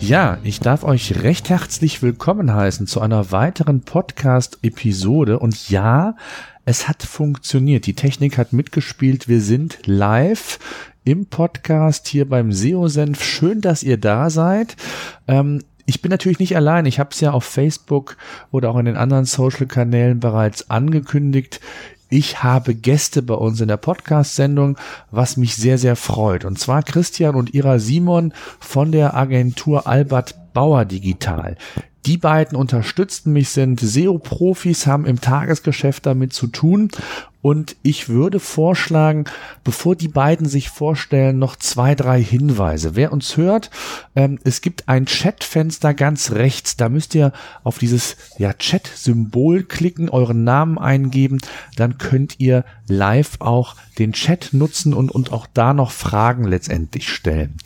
Ja, ich darf euch recht herzlich willkommen heißen zu einer weiteren Podcast-Episode. Und ja, es hat funktioniert. Die Technik hat mitgespielt. Wir sind live im Podcast hier beim SEO-Senf. Schön, dass ihr da seid. Ähm, ich bin natürlich nicht allein. Ich habe es ja auf Facebook oder auch in den anderen Social-Kanälen bereits angekündigt. Ich habe Gäste bei uns in der Podcast-Sendung, was mich sehr, sehr freut. Und zwar Christian und Ira Simon von der Agentur Albert Bauer Digital. Die beiden unterstützten mich, sind SEO-Profis, haben im Tagesgeschäft damit zu tun und ich würde vorschlagen, bevor die beiden sich vorstellen, noch zwei, drei Hinweise. Wer uns hört, ähm, es gibt ein Chatfenster ganz rechts. Da müsst ihr auf dieses ja, Chat-Symbol klicken, euren Namen eingeben. Dann könnt ihr live auch den Chat nutzen und, und auch da noch Fragen letztendlich stellen.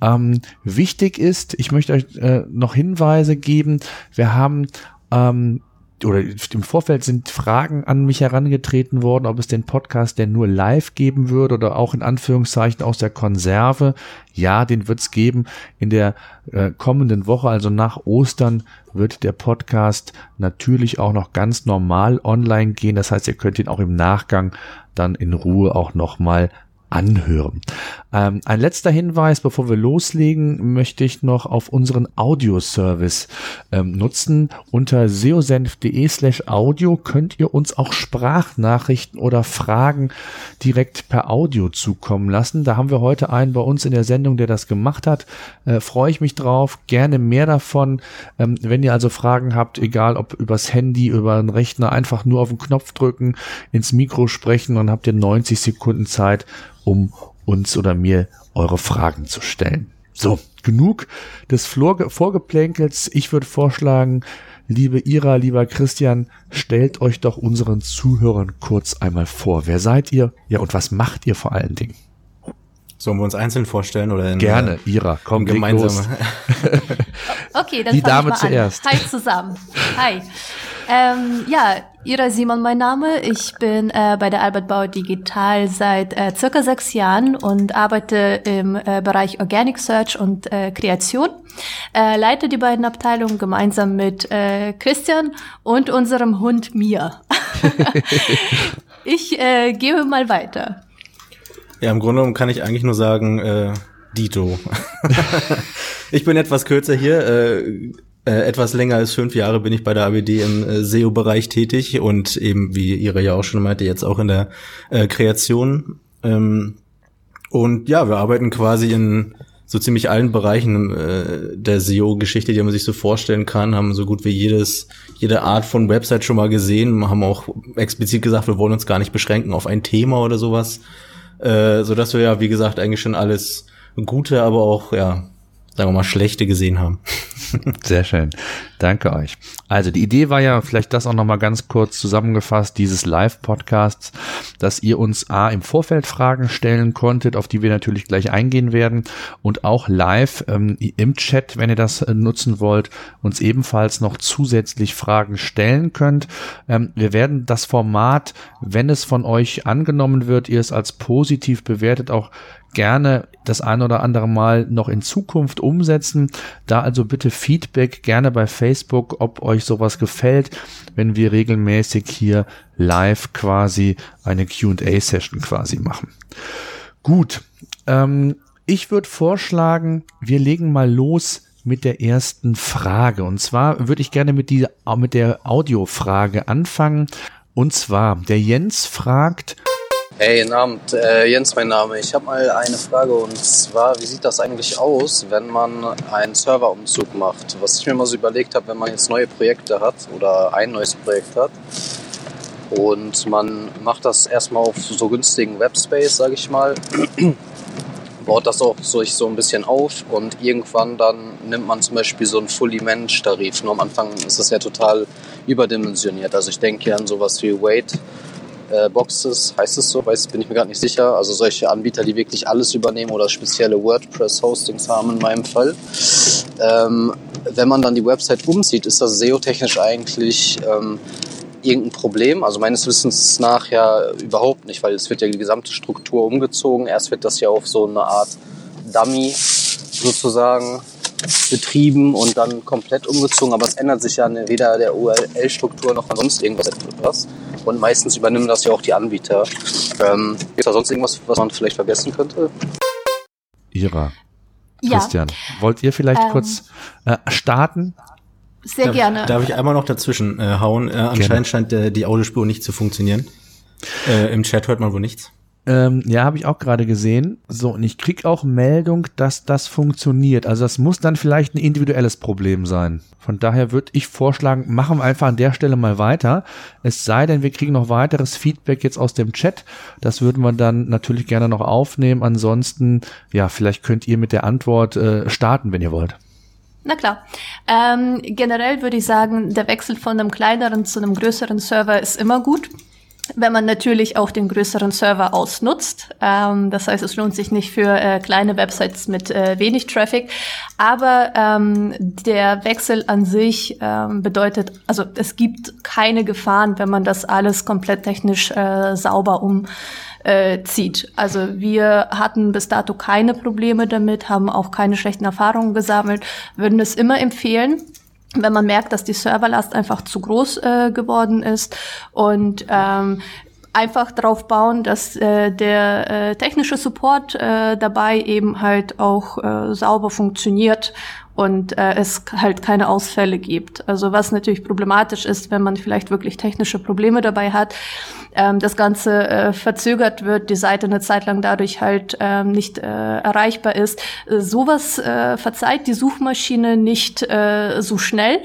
Ähm, wichtig ist, ich möchte euch äh, noch Hinweise geben. Wir haben ähm, oder im Vorfeld sind Fragen an mich herangetreten worden, ob es den Podcast denn nur live geben würde oder auch in Anführungszeichen aus der Konserve. Ja, den wird es geben. In der äh, kommenden Woche, also nach Ostern, wird der Podcast natürlich auch noch ganz normal online gehen. Das heißt, ihr könnt ihn auch im Nachgang dann in Ruhe auch nochmal anhören. Ähm, ein letzter Hinweis, bevor wir loslegen, möchte ich noch auf unseren Audioservice ähm, nutzen. Unter seosenf.de slash audio könnt ihr uns auch Sprachnachrichten oder Fragen direkt per Audio zukommen lassen. Da haben wir heute einen bei uns in der Sendung, der das gemacht hat. Äh, Freue ich mich drauf. Gerne mehr davon. Ähm, wenn ihr also Fragen habt, egal ob übers Handy, über einen Rechner, einfach nur auf den Knopf drücken, ins Mikro sprechen und habt ihr 90 Sekunden Zeit, um uns oder mir eure Fragen zu stellen. So, genug des Vorgeplänkels. Ich würde vorschlagen, liebe Ira, lieber Christian, stellt euch doch unseren Zuhörern kurz einmal vor. Wer seid ihr? Ja, und was macht ihr vor allen Dingen? Sollen wir uns einzeln vorstellen oder in, Gerne, äh, Ira, komm gemeinsam. okay, dann Die Dame zuerst. Hi zusammen. Hi. Ähm, ja, Ira Simon mein Name. Ich bin äh, bei der Albert Bauer Digital seit äh, circa sechs Jahren und arbeite im äh, Bereich Organic Search und äh, Kreation. Äh, leite die beiden Abteilungen gemeinsam mit äh, Christian und unserem Hund Mia. ich äh, gebe mal weiter. Ja, im Grunde genommen kann ich eigentlich nur sagen, äh, Dito. ich bin etwas kürzer hier. Äh, äh, etwas länger als fünf Jahre bin ich bei der ABD im äh, SEO-Bereich tätig und eben, wie Ihre ja auch schon meinte, jetzt auch in der äh, Kreation. Ähm, und ja, wir arbeiten quasi in so ziemlich allen Bereichen äh, der SEO-Geschichte, die man sich so vorstellen kann, haben so gut wie jedes, jede Art von Website schon mal gesehen, haben auch explizit gesagt, wir wollen uns gar nicht beschränken auf ein Thema oder sowas, äh, so dass wir ja, wie gesagt, eigentlich schon alles Gute, aber auch, ja, sagen wir mal, schlechte gesehen haben. Sehr schön. Danke euch. Also die Idee war ja, vielleicht das auch nochmal ganz kurz zusammengefasst, dieses Live-Podcasts, dass ihr uns A im Vorfeld Fragen stellen konntet, auf die wir natürlich gleich eingehen werden und auch live ähm, im Chat, wenn ihr das äh, nutzen wollt, uns ebenfalls noch zusätzlich Fragen stellen könnt. Ähm, wir werden das Format, wenn es von euch angenommen wird, ihr es als positiv bewertet, auch gerne das ein oder andere Mal noch in Zukunft umsetzen. Da also bitte Feedback gerne bei Facebook, ob euch sowas gefällt, wenn wir regelmäßig hier live quasi eine Q&A-Session quasi machen. Gut, ähm, ich würde vorschlagen, wir legen mal los mit der ersten Frage. Und zwar würde ich gerne mit, die, mit der Audiofrage anfangen. Und zwar, der Jens fragt, Hey, guten Abend. Äh, Jens, mein Name. Ich habe mal eine Frage und zwar, wie sieht das eigentlich aus, wenn man einen Serverumzug macht? Was ich mir mal so überlegt habe, wenn man jetzt neue Projekte hat oder ein neues Projekt hat und man macht das erstmal auf so günstigen Webspace, sage ich mal, baut das auch so, so ein bisschen auf und irgendwann dann nimmt man zum Beispiel so einen Fully Managed Tarif. Nur am Anfang ist das ja total überdimensioniert. Also ich denke an sowas wie Wait äh, Boxes, heißt es so, weiß bin ich mir gerade nicht sicher. Also solche Anbieter, die wirklich alles übernehmen oder spezielle WordPress-Hostings haben in meinem Fall. Ähm, wenn man dann die Website umzieht, ist das SEO-technisch eigentlich ähm, irgendein Problem? Also meines Wissens nach ja überhaupt nicht, weil es wird ja die gesamte Struktur umgezogen. Erst wird das ja auf so eine Art Dummy sozusagen betrieben und dann komplett umgezogen, aber es ändert sich ja weder der URL-Struktur noch sonst irgendwas. Und meistens übernehmen das ja auch die Anbieter. Ähm, Gibt es da sonst irgendwas, was man vielleicht vergessen könnte? Ira. Christian, ja. wollt ihr vielleicht ähm, kurz äh, starten? Sehr darf, gerne. Darf ich einmal noch dazwischen äh, hauen? Äh, anscheinend gerne. scheint äh, die Audiospur nicht zu funktionieren. Äh, Im Chat hört man wohl nichts. Ähm, ja, habe ich auch gerade gesehen. So, und ich krieg auch Meldung, dass das funktioniert. Also das muss dann vielleicht ein individuelles Problem sein. Von daher würde ich vorschlagen, machen wir einfach an der Stelle mal weiter. Es sei denn, wir kriegen noch weiteres Feedback jetzt aus dem Chat. Das würden wir dann natürlich gerne noch aufnehmen. Ansonsten, ja, vielleicht könnt ihr mit der Antwort äh, starten, wenn ihr wollt. Na klar. Ähm, generell würde ich sagen, der Wechsel von einem kleineren zu einem größeren Server ist immer gut wenn man natürlich auch den größeren Server ausnutzt. Ähm, das heißt, es lohnt sich nicht für äh, kleine Websites mit äh, wenig Traffic. Aber ähm, der Wechsel an sich ähm, bedeutet, also es gibt keine Gefahren, wenn man das alles komplett technisch äh, sauber um äh, zieht. Also wir hatten bis dato keine Probleme damit, haben auch keine schlechten Erfahrungen gesammelt, würden es immer empfehlen wenn man merkt, dass die Serverlast einfach zu groß äh, geworden ist und ähm, einfach darauf bauen, dass äh, der äh, technische Support äh, dabei eben halt auch äh, sauber funktioniert und äh, es halt keine Ausfälle gibt. Also was natürlich problematisch ist, wenn man vielleicht wirklich technische Probleme dabei hat, ähm, das Ganze äh, verzögert wird, die Seite eine Zeit lang dadurch halt ähm, nicht äh, erreichbar ist. Äh, sowas äh, verzeiht die Suchmaschine nicht äh, so schnell.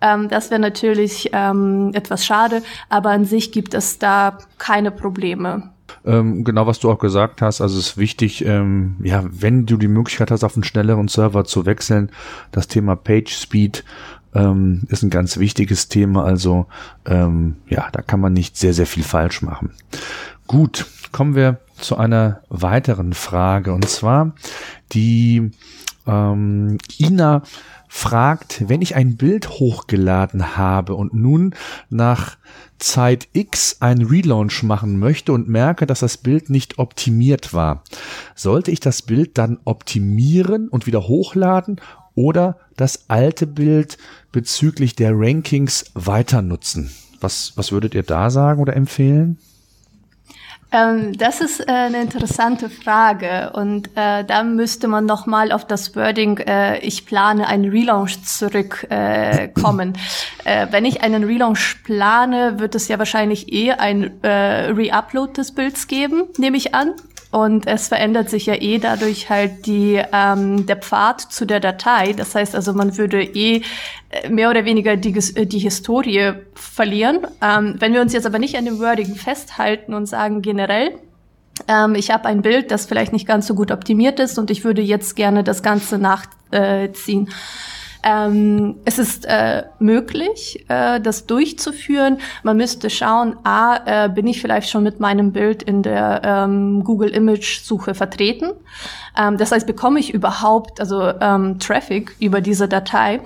Ähm, das wäre natürlich ähm, etwas schade, aber an sich gibt es da keine Probleme. Ähm, genau, was du auch gesagt hast. Also es ist wichtig, ähm, ja, wenn du die Möglichkeit hast, auf einen schnelleren Server zu wechseln, das Thema Page Speed ähm, ist ein ganz wichtiges Thema. Also ähm, ja, da kann man nicht sehr, sehr viel falsch machen. Gut, kommen wir zu einer weiteren Frage. Und zwar die ähm, Ina fragt, wenn ich ein Bild hochgeladen habe und nun nach Zeit X einen Relaunch machen möchte und merke, dass das Bild nicht optimiert war, sollte ich das Bild dann optimieren und wieder hochladen oder das alte Bild bezüglich der Rankings weiter nutzen? Was, was würdet ihr da sagen oder empfehlen? Ähm, das ist äh, eine interessante Frage und äh, da müsste man noch mal auf das Wording äh, ich plane einen Relaunch zurückkommen. Äh, wenn ich einen Relaunch plane, wird es ja wahrscheinlich eh ein äh, Reupload des Bilds geben, nehme ich an. Und es verändert sich ja eh dadurch halt die, ähm, der Pfad zu der Datei. Das heißt also, man würde eh äh, mehr oder weniger die, äh, die Historie verlieren. Ähm, wenn wir uns jetzt aber nicht an dem Wording festhalten und sagen generell, ähm, ich habe ein Bild, das vielleicht nicht ganz so gut optimiert ist und ich würde jetzt gerne das Ganze nachziehen. Äh, ähm, es ist äh, möglich, äh, das durchzuführen. Man müsste schauen, a, äh, bin ich vielleicht schon mit meinem Bild in der ähm, Google Image Suche vertreten. Ähm, das heißt, bekomme ich überhaupt also ähm, Traffic über diese Datei?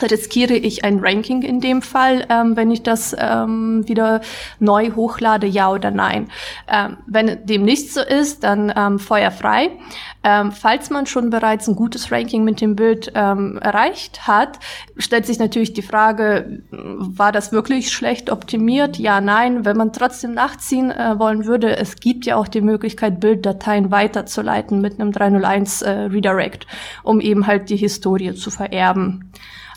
Riskiere ich ein Ranking in dem Fall, ähm, wenn ich das ähm, wieder neu hochlade, ja oder nein. Ähm, wenn dem nicht so ist, dann ähm, feuerfrei. Ähm, falls man schon bereits ein gutes Ranking mit dem Bild ähm, erreicht hat, stellt sich natürlich die Frage, war das wirklich schlecht optimiert? Ja, nein. Wenn man trotzdem nachziehen äh, wollen würde, es gibt ja auch die Möglichkeit, Bilddateien weiterzuleiten mit einem 301 äh, Redirect, um eben halt die Historie zu vererben.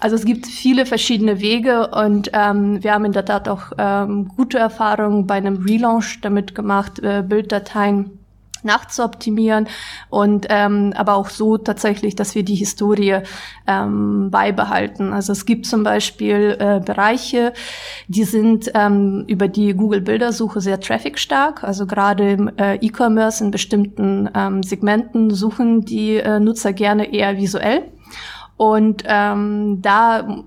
Also es gibt viele verschiedene Wege und ähm, wir haben in der Tat auch ähm, gute Erfahrungen bei einem Relaunch damit gemacht, äh, Bilddateien nachzuoptimieren und ähm, aber auch so tatsächlich, dass wir die Historie ähm, beibehalten. Also es gibt zum Beispiel äh, Bereiche, die sind ähm, über die Google Bildersuche sehr trafficstark. Also gerade im äh, E-Commerce in bestimmten ähm, Segmenten suchen die äh, Nutzer gerne eher visuell. Und ähm, da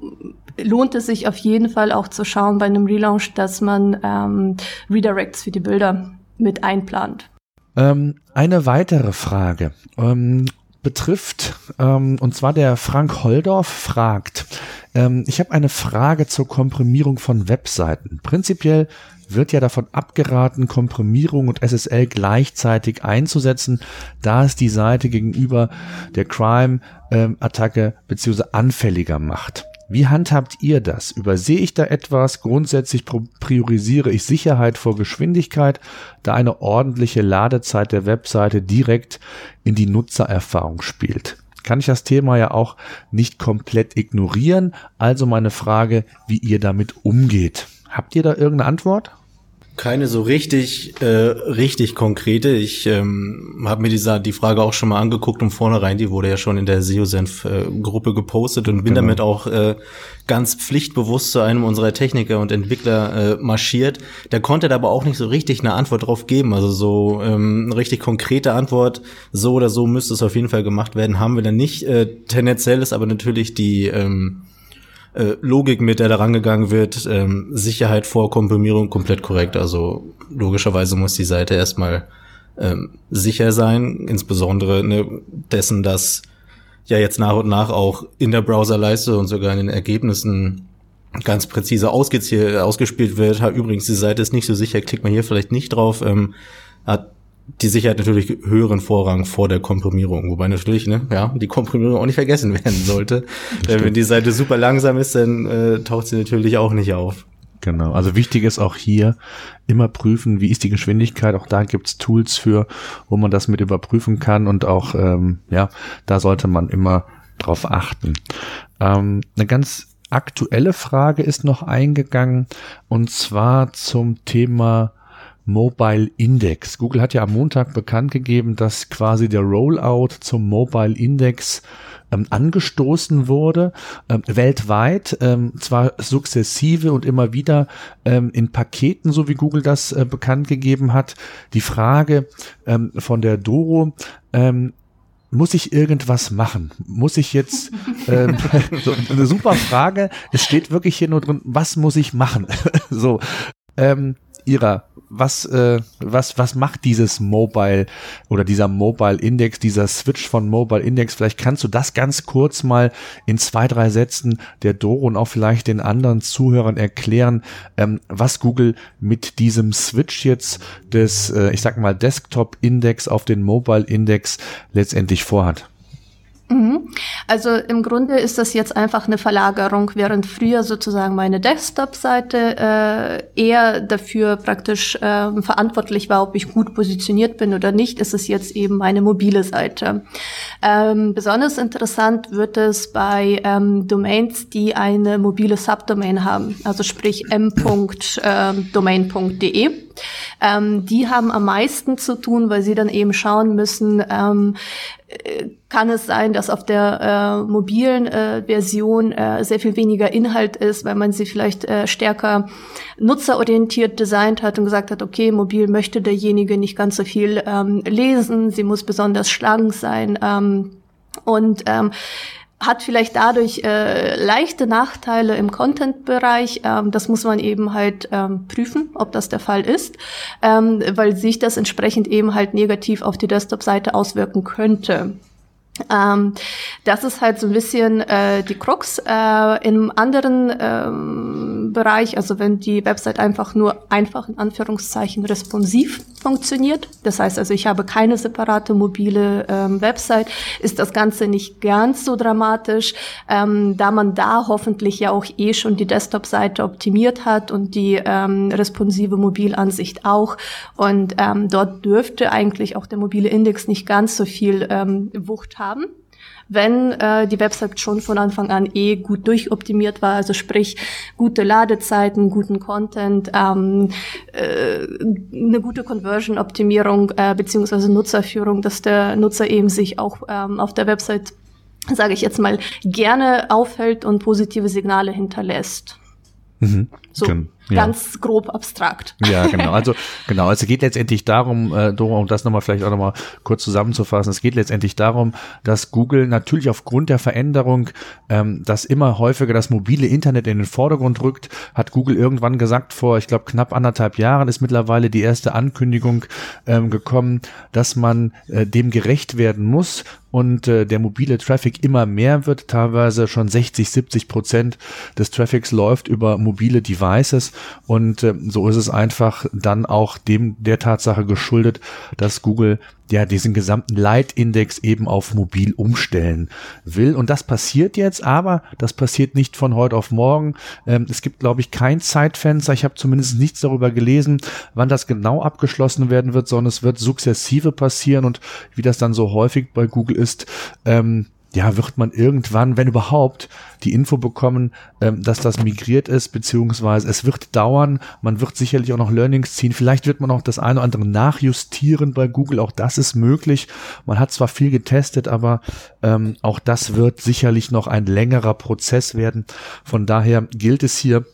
lohnt es sich auf jeden Fall auch zu schauen bei einem Relaunch, dass man ähm, Redirects für die Bilder mit einplant. Ähm, eine weitere Frage ähm, betrifft, ähm, und zwar der Frank Holdorf fragt, ähm, ich habe eine Frage zur Komprimierung von Webseiten. Prinzipiell wird ja davon abgeraten, Komprimierung und SSL gleichzeitig einzusetzen, da es die Seite gegenüber der Crime-Attacke beziehungsweise anfälliger macht. Wie handhabt ihr das? Übersehe ich da etwas? Grundsätzlich priorisiere ich Sicherheit vor Geschwindigkeit, da eine ordentliche Ladezeit der Webseite direkt in die Nutzererfahrung spielt. Kann ich das Thema ja auch nicht komplett ignorieren. Also meine Frage, wie ihr damit umgeht. Habt ihr da irgendeine Antwort? Keine so richtig, äh, richtig konkrete. Ich ähm, habe mir dieser, die Frage auch schon mal angeguckt und vornherein, die wurde ja schon in der SEO-Senf-Gruppe gepostet und bin genau. damit auch äh, ganz pflichtbewusst zu einem unserer Techniker und Entwickler äh, marschiert. Der konnte da aber auch nicht so richtig eine Antwort drauf geben. Also so ähm, eine richtig konkrete Antwort, so oder so müsste es auf jeden Fall gemacht werden, haben wir dann nicht. Äh, tendenziell ist aber natürlich die ähm, äh, Logik, mit der da rangegangen wird, ähm, Sicherheit vor Komprimierung komplett korrekt. Also logischerweise muss die Seite erstmal ähm, sicher sein, insbesondere ne, dessen, dass ja jetzt nach und nach auch in der Browserleiste und sogar in den Ergebnissen ganz präzise ausgespielt wird. Übrigens, die Seite ist nicht so sicher, klickt man hier vielleicht nicht drauf. Ähm, hat die Sicherheit natürlich höheren Vorrang vor der Komprimierung. Wobei natürlich, ne, ja, die Komprimierung auch nicht vergessen werden sollte. Äh, wenn die Seite super langsam ist, dann äh, taucht sie natürlich auch nicht auf. Genau. Also wichtig ist auch hier immer prüfen, wie ist die Geschwindigkeit. Auch da gibt's Tools für, wo man das mit überprüfen kann und auch, ähm, ja, da sollte man immer drauf achten. Ähm, eine ganz aktuelle Frage ist noch eingegangen und zwar zum Thema Mobile Index. Google hat ja am Montag bekannt gegeben, dass quasi der Rollout zum Mobile Index ähm, angestoßen wurde, ähm, weltweit, ähm, zwar sukzessive und immer wieder ähm, in Paketen, so wie Google das äh, bekannt gegeben hat. Die Frage ähm, von der Doro, ähm, muss ich irgendwas machen? Muss ich jetzt, ähm, so eine super Frage. Es steht wirklich hier nur drin, was muss ich machen? so, ähm, Ira, was, äh, was, was macht dieses Mobile oder dieser Mobile Index, dieser Switch von Mobile Index? Vielleicht kannst du das ganz kurz mal in zwei, drei Sätzen der Doro und auch vielleicht den anderen Zuhörern erklären, ähm, was Google mit diesem Switch jetzt des, äh, ich sag mal, Desktop Index auf den Mobile Index letztendlich vorhat. Mhm. Also im Grunde ist das jetzt einfach eine Verlagerung, während früher sozusagen meine Desktop-Seite äh, eher dafür praktisch äh, verantwortlich war, ob ich gut positioniert bin oder nicht, ist es jetzt eben meine mobile Seite. Ähm, besonders interessant wird es bei ähm, Domains, die eine mobile Subdomain haben, also sprich m.domain.de. Ähm, die haben am meisten zu tun, weil sie dann eben schauen müssen, ähm, äh, kann es sein, dass auf der äh, mobilen äh, Version äh, sehr viel weniger Inhalt ist, weil man sie vielleicht äh, stärker nutzerorientiert designt hat und gesagt hat, okay, mobil möchte derjenige nicht ganz so viel ähm, lesen, sie muss besonders schlank sein. Ähm, und ähm, hat vielleicht dadurch äh, leichte Nachteile im Content-Bereich. Ähm, das muss man eben halt ähm, prüfen, ob das der Fall ist, ähm, weil sich das entsprechend eben halt negativ auf die Desktop-Seite auswirken könnte. Ähm, das ist halt so ein bisschen äh, die Krux. Äh, Im anderen ähm, Bereich, also wenn die Website einfach nur einfach in Anführungszeichen responsiv funktioniert, das heißt also ich habe keine separate mobile ähm, Website, ist das Ganze nicht ganz so dramatisch, ähm, da man da hoffentlich ja auch eh schon die Desktop-Seite optimiert hat und die ähm, responsive Mobilansicht auch. Und ähm, dort dürfte eigentlich auch der mobile Index nicht ganz so viel ähm, Wucht haben haben, wenn äh, die Website schon von Anfang an eh gut durchoptimiert war, also sprich gute Ladezeiten, guten Content, ähm, äh, eine gute Conversion-Optimierung äh, beziehungsweise Nutzerführung, dass der Nutzer eben sich auch ähm, auf der Website, sage ich jetzt mal, gerne aufhält und positive Signale hinterlässt. Mhm. So Gen- ja. ganz grob abstrakt. Ja, genau. Also genau. Also es geht letztendlich darum, äh, Dora, um das nochmal vielleicht auch nochmal kurz zusammenzufassen. Es geht letztendlich darum, dass Google natürlich aufgrund der Veränderung, ähm, dass immer häufiger das mobile Internet in den Vordergrund rückt, hat Google irgendwann gesagt vor, ich glaube knapp anderthalb Jahren ist mittlerweile die erste Ankündigung ähm, gekommen, dass man äh, dem gerecht werden muss und äh, der mobile Traffic immer mehr wird, teilweise schon 60, 70 Prozent des Traffics läuft über mobile Devices und äh, so ist es einfach dann auch dem der Tatsache geschuldet, dass Google ja diesen gesamten Leitindex eben auf mobil umstellen will. Und das passiert jetzt, aber das passiert nicht von heute auf morgen. Ähm, es gibt, glaube ich, kein Zeitfenster. Ich habe zumindest nichts darüber gelesen, wann das genau abgeschlossen werden wird, sondern es wird sukzessive passieren und wie das dann so häufig bei Google ist, ähm, ja, wird man irgendwann, wenn überhaupt, die Info bekommen, ähm, dass das migriert ist, beziehungsweise es wird dauern. Man wird sicherlich auch noch Learnings ziehen. Vielleicht wird man auch das eine oder andere nachjustieren bei Google. Auch das ist möglich. Man hat zwar viel getestet, aber ähm, auch das wird sicherlich noch ein längerer Prozess werden. Von daher gilt es hier,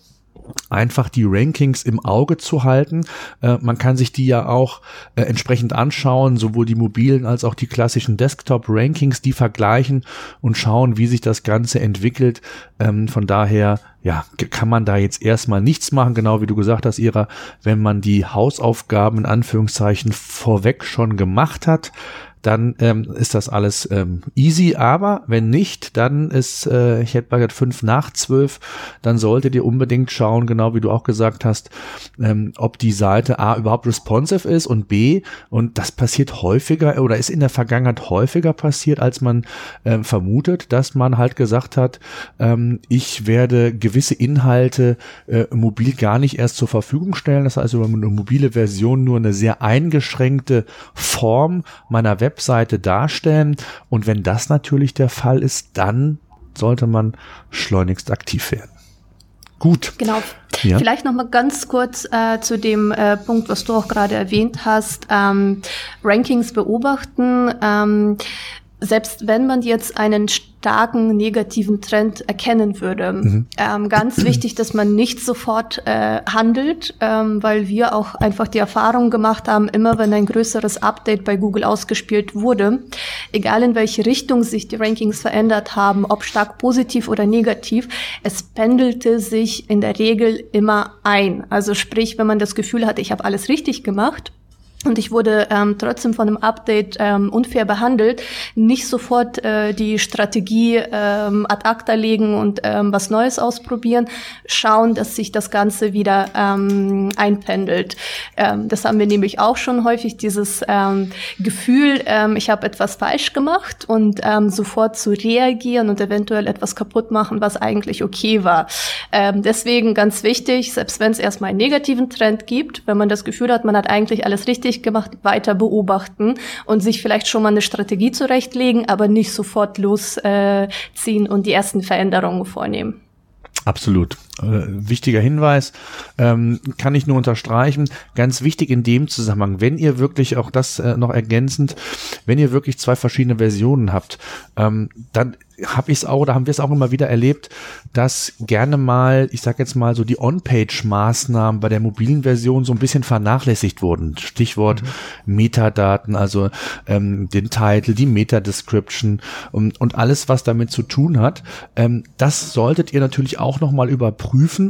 einfach die Rankings im Auge zu halten. Äh, man kann sich die ja auch äh, entsprechend anschauen, sowohl die mobilen als auch die klassischen Desktop-Rankings, die vergleichen und schauen, wie sich das Ganze entwickelt. Ähm, von daher, ja, kann man da jetzt erstmal nichts machen, genau wie du gesagt hast, Ira, wenn man die Hausaufgaben in Anführungszeichen vorweg schon gemacht hat dann ähm, ist das alles ähm, easy. Aber wenn nicht, dann ist, äh, ich hätte gesagt, fünf nach zwölf, dann solltet ihr unbedingt schauen, genau wie du auch gesagt hast, ähm, ob die Seite A überhaupt responsive ist und B, und das passiert häufiger oder ist in der Vergangenheit häufiger passiert, als man ähm, vermutet, dass man halt gesagt hat, ähm, ich werde gewisse Inhalte äh, mobil gar nicht erst zur Verfügung stellen. Das heißt, über eine mobile Version nur eine sehr eingeschränkte Form meiner Web Webseite darstellen. Und wenn das natürlich der Fall ist, dann sollte man schleunigst aktiv werden. Gut. Genau. Ja. Vielleicht noch mal ganz kurz äh, zu dem äh, Punkt, was du auch gerade erwähnt hast. Ähm, Rankings beobachten. Ähm, selbst wenn man jetzt einen starken negativen Trend erkennen würde. Mhm. Ähm, ganz wichtig, dass man nicht sofort äh, handelt, ähm, weil wir auch einfach die Erfahrung gemacht haben, immer wenn ein größeres Update bei Google ausgespielt wurde, egal in welche Richtung sich die Rankings verändert haben, ob stark positiv oder negativ, es pendelte sich in der Regel immer ein. Also sprich, wenn man das Gefühl hatte, ich habe alles richtig gemacht, und ich wurde ähm, trotzdem von einem Update ähm, unfair behandelt, nicht sofort äh, die Strategie ähm, ad acta legen und ähm, was Neues ausprobieren, schauen, dass sich das Ganze wieder ähm, einpendelt. Ähm, das haben wir nämlich auch schon häufig, dieses ähm, Gefühl, ähm, ich habe etwas falsch gemacht und ähm, sofort zu reagieren und eventuell etwas kaputt machen, was eigentlich okay war. Ähm, deswegen ganz wichtig, selbst wenn es erstmal einen negativen Trend gibt, wenn man das Gefühl hat, man hat eigentlich alles richtig richtig gemacht, weiter beobachten und sich vielleicht schon mal eine Strategie zurechtlegen, aber nicht sofort losziehen äh, und die ersten Veränderungen vornehmen. Absolut. Äh, wichtiger Hinweis, ähm, kann ich nur unterstreichen. Ganz wichtig in dem Zusammenhang, wenn ihr wirklich auch das äh, noch ergänzend, wenn ihr wirklich zwei verschiedene Versionen habt, ähm, dann habe ich es auch, oder haben wir es auch immer wieder erlebt, dass gerne mal, ich sage jetzt mal so die On-Page-Maßnahmen bei der mobilen Version so ein bisschen vernachlässigt wurden. Stichwort mhm. Metadaten, also ähm, den Titel, die Meta-Description und, und alles, was damit zu tun hat. Ähm, das solltet ihr natürlich auch nochmal überprüfen,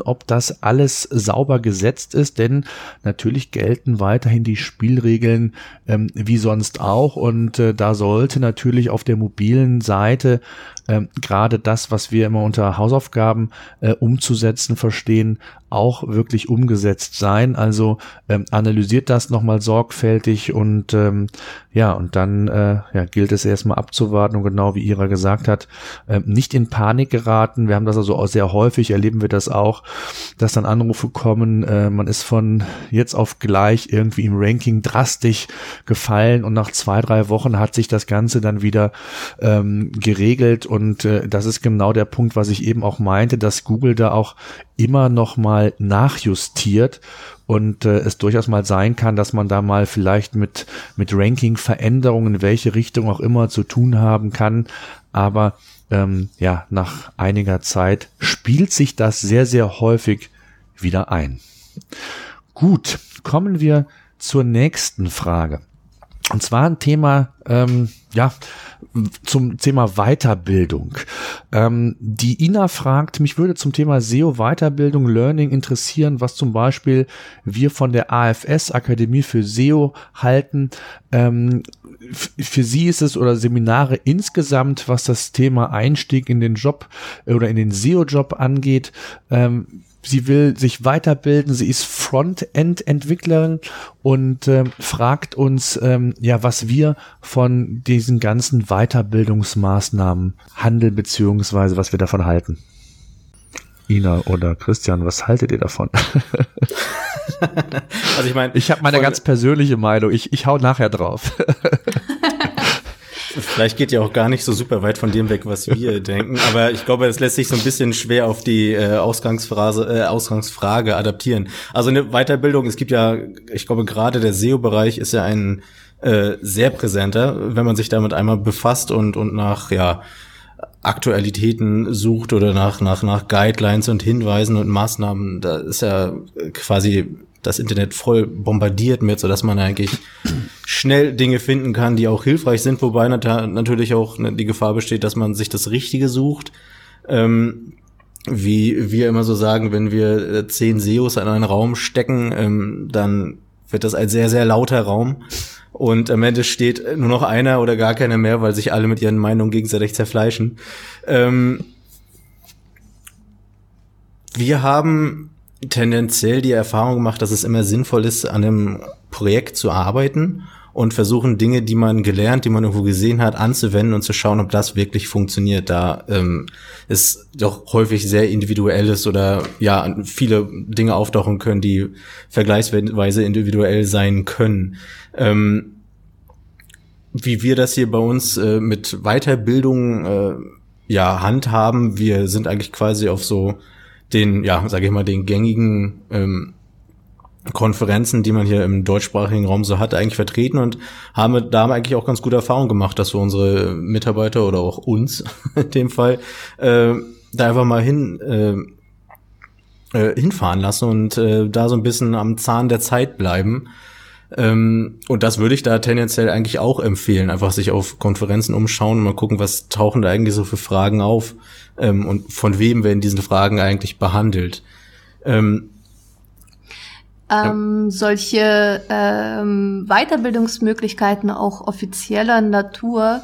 ob das alles sauber gesetzt ist, denn natürlich gelten weiterhin die Spielregeln ähm, wie sonst auch. Und äh, da sollte natürlich auf der mobilen Seite ähm, gerade das, was wir immer unter Hausaufgaben äh, umzusetzen verstehen, auch wirklich umgesetzt sein. Also ähm, analysiert das nochmal sorgfältig und ähm, ja, und dann äh, ja, gilt es erstmal abzuwarten und genau wie Ira gesagt hat, äh, nicht in Panik geraten. Wir haben das also auch sehr häufig, erleben wir das auch, dass dann Anrufe kommen, äh, man ist von jetzt auf gleich irgendwie im Ranking drastisch gefallen und nach zwei, drei Wochen hat sich das Ganze dann wieder ähm, geregelt und äh, das ist genau der Punkt, was ich eben auch meinte, dass Google da auch immer noch mal nachjustiert und äh, es durchaus mal sein kann, dass man da mal vielleicht mit mit Ranking-Veränderungen in welche Richtung auch immer zu tun haben kann, aber ähm, ja nach einiger Zeit spielt sich das sehr sehr häufig wieder ein. Gut, kommen wir zur nächsten Frage. Und zwar ein Thema, ähm, ja, zum Thema Weiterbildung. Ähm, die Ina fragt, mich würde zum Thema SEO Weiterbildung, Learning interessieren, was zum Beispiel wir von der AFS Akademie für SEO halten. Ähm, für sie ist es oder Seminare insgesamt, was das Thema Einstieg in den Job oder in den SEO-Job angeht. Ähm, sie will sich weiterbilden, sie ist Frontend-Entwicklerin und äh, fragt uns, ähm, ja, was wir von diesen ganzen Weiterbildungsmaßnahmen handeln, beziehungsweise was wir davon halten. Ina oder Christian, was haltet ihr davon? also ich meine, ich habe meine ganz persönliche Meinung. Ich, ich hau nachher drauf. Vielleicht geht ja auch gar nicht so super weit von dem weg, was wir denken, aber ich glaube, das lässt sich so ein bisschen schwer auf die äh, Ausgangsphrase, äh, Ausgangsfrage adaptieren. Also eine Weiterbildung, es gibt ja, ich glaube, gerade der SEO-Bereich ist ja ein äh, sehr präsenter, wenn man sich damit einmal befasst und, und nach, ja, Aktualitäten sucht oder nach, nach, nach Guidelines und Hinweisen und Maßnahmen, da ist ja quasi das Internet voll bombardiert mit, so dass man eigentlich schnell Dinge finden kann, die auch hilfreich sind, wobei natürlich auch ne, die Gefahr besteht, dass man sich das Richtige sucht. Ähm, wie wir immer so sagen, wenn wir äh, zehn SEOs in einen Raum stecken, ähm, dann wird das ein sehr, sehr lauter Raum. Und am Ende steht nur noch einer oder gar keiner mehr, weil sich alle mit ihren Meinungen gegenseitig zerfleischen. Ähm, wir haben tendenziell die Erfahrung gemacht, dass es immer sinnvoll ist, an einem Projekt zu arbeiten und versuchen Dinge, die man gelernt, die man irgendwo gesehen hat, anzuwenden und zu schauen, ob das wirklich funktioniert. Da ähm, ist doch häufig sehr individuelles oder ja viele Dinge auftauchen können, die vergleichsweise individuell sein können. Ähm, wie wir das hier bei uns äh, mit Weiterbildung äh, ja handhaben, wir sind eigentlich quasi auf so den, ja, sage ich mal, den gängigen ähm, Konferenzen, die man hier im deutschsprachigen Raum so hat, eigentlich vertreten und haben da haben eigentlich auch ganz gute Erfahrungen gemacht, dass wir unsere Mitarbeiter oder auch uns in dem Fall äh, da einfach mal hin äh, äh, hinfahren lassen und äh, da so ein bisschen am Zahn der Zeit bleiben. Ähm, und das würde ich da tendenziell eigentlich auch empfehlen, einfach sich auf Konferenzen umschauen und mal gucken, was tauchen da eigentlich so für Fragen auf ähm, und von wem werden diese Fragen eigentlich behandelt. Ähm, ähm, solche ähm, Weiterbildungsmöglichkeiten auch offizieller Natur.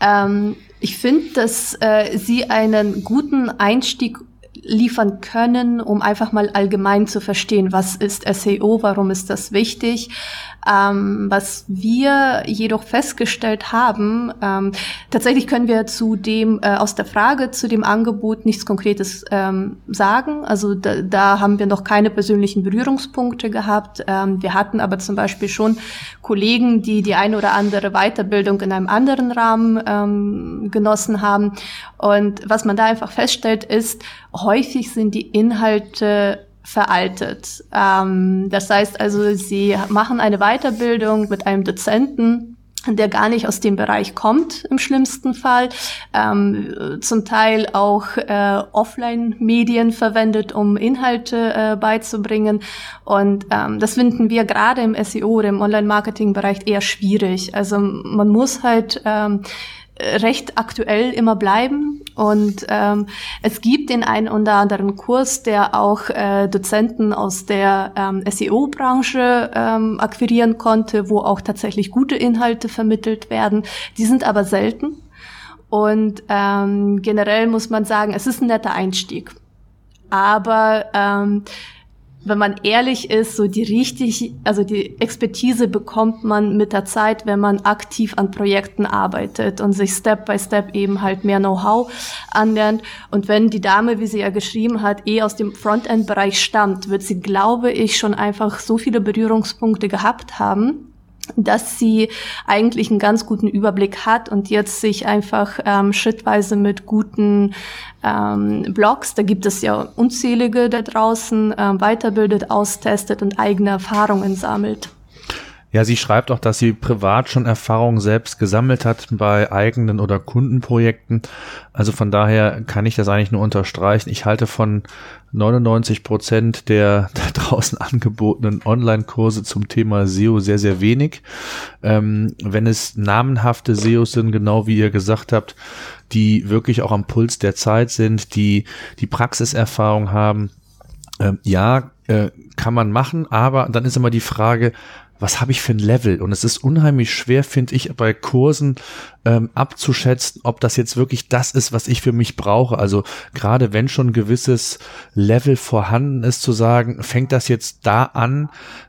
Ähm, ich finde, dass äh, sie einen guten Einstieg liefern können, um einfach mal allgemein zu verstehen, was ist SEO, warum ist das wichtig ähm, was wir jedoch festgestellt haben, ähm, tatsächlich können wir zu dem äh, aus der Frage zu dem Angebot nichts Konkretes ähm, sagen. Also da, da haben wir noch keine persönlichen Berührungspunkte gehabt. Ähm, wir hatten aber zum Beispiel schon Kollegen, die die eine oder andere Weiterbildung in einem anderen Rahmen ähm, genossen haben. Und was man da einfach feststellt, ist, häufig sind die Inhalte veraltet. Ähm, das heißt also, sie machen eine Weiterbildung mit einem Dozenten, der gar nicht aus dem Bereich kommt im schlimmsten Fall, ähm, zum Teil auch äh, Offline-Medien verwendet, um Inhalte äh, beizubringen. Und ähm, das finden wir gerade im SEO oder im Online-Marketing-Bereich eher schwierig. Also man muss halt ähm, recht aktuell immer bleiben. Und ähm, es gibt den einen oder anderen Kurs, der auch äh, Dozenten aus der ähm, SEO-Branche ähm, akquirieren konnte, wo auch tatsächlich gute Inhalte vermittelt werden. Die sind aber selten. Und ähm, generell muss man sagen, es ist ein netter Einstieg. Aber ähm, wenn man ehrlich ist, so die richtig, also die Expertise bekommt man mit der Zeit, wenn man aktiv an Projekten arbeitet und sich Step by Step eben halt mehr Know-how anlernt. Und wenn die Dame, wie sie ja geschrieben hat, eh aus dem Frontend-Bereich stammt, wird sie, glaube ich, schon einfach so viele Berührungspunkte gehabt haben, dass sie eigentlich einen ganz guten Überblick hat und jetzt sich einfach ähm, schrittweise mit guten ähm, Blogs, da gibt es ja unzählige da draußen, ähm, weiterbildet, austestet und eigene Erfahrungen sammelt. Ja, sie schreibt auch, dass sie privat schon Erfahrungen selbst gesammelt hat bei eigenen oder Kundenprojekten. Also von daher kann ich das eigentlich nur unterstreichen. Ich halte von 99 Prozent der da draußen angebotenen Online-Kurse zum Thema SEO sehr, sehr wenig. Ähm, wenn es namenhafte SEOs sind, genau wie ihr gesagt habt, die wirklich auch am Puls der Zeit sind, die die Praxiserfahrung haben, ähm, ja, äh, kann man machen, aber dann ist immer die Frage, was habe ich für ein Level? Und es ist unheimlich schwer, finde ich, bei Kursen ähm, abzuschätzen, ob das jetzt wirklich das ist, was ich für mich brauche. Also gerade wenn schon ein gewisses Level vorhanden ist, zu sagen, fängt das jetzt da an,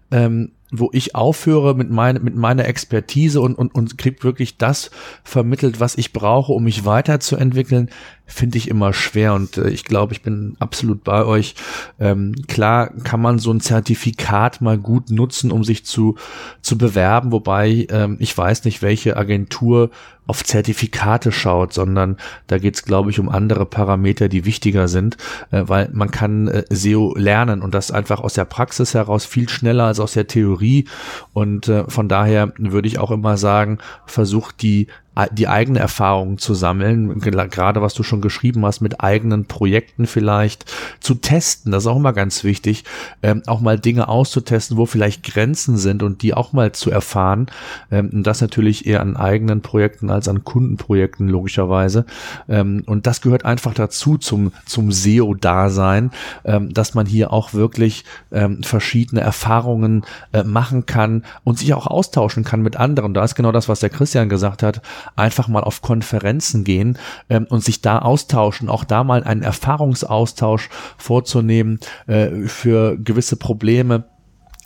ähm, wo ich aufhöre mit, mein, mit meiner Expertise und, und, und kriegt wirklich das vermittelt, was ich brauche, um mich weiterzuentwickeln, finde ich immer schwer und äh, ich glaube, ich bin absolut bei euch. Ähm, klar kann man so ein Zertifikat mal gut nutzen, um sich zu, zu bewerben, wobei ähm, ich weiß nicht, welche Agentur auf Zertifikate schaut, sondern da geht es, glaube ich, um andere Parameter, die wichtiger sind, äh, weil man kann äh, SEO lernen und das einfach aus der Praxis heraus viel schneller als aus der Theorie. Und äh, von daher würde ich auch immer sagen, versucht die die eigene Erfahrungen zu sammeln, gerade was du schon geschrieben hast, mit eigenen Projekten vielleicht zu testen. Das ist auch immer ganz wichtig, ähm, auch mal Dinge auszutesten, wo vielleicht Grenzen sind und die auch mal zu erfahren. Ähm, das natürlich eher an eigenen Projekten als an Kundenprojekten logischerweise. Ähm, und das gehört einfach dazu zum, zum SEO-Dasein, ähm, dass man hier auch wirklich ähm, verschiedene Erfahrungen äh, machen kann und sich auch austauschen kann mit anderen. Da ist genau das, was der Christian gesagt hat einfach mal auf Konferenzen gehen ähm, und sich da austauschen, auch da mal einen Erfahrungsaustausch vorzunehmen äh, für gewisse Probleme.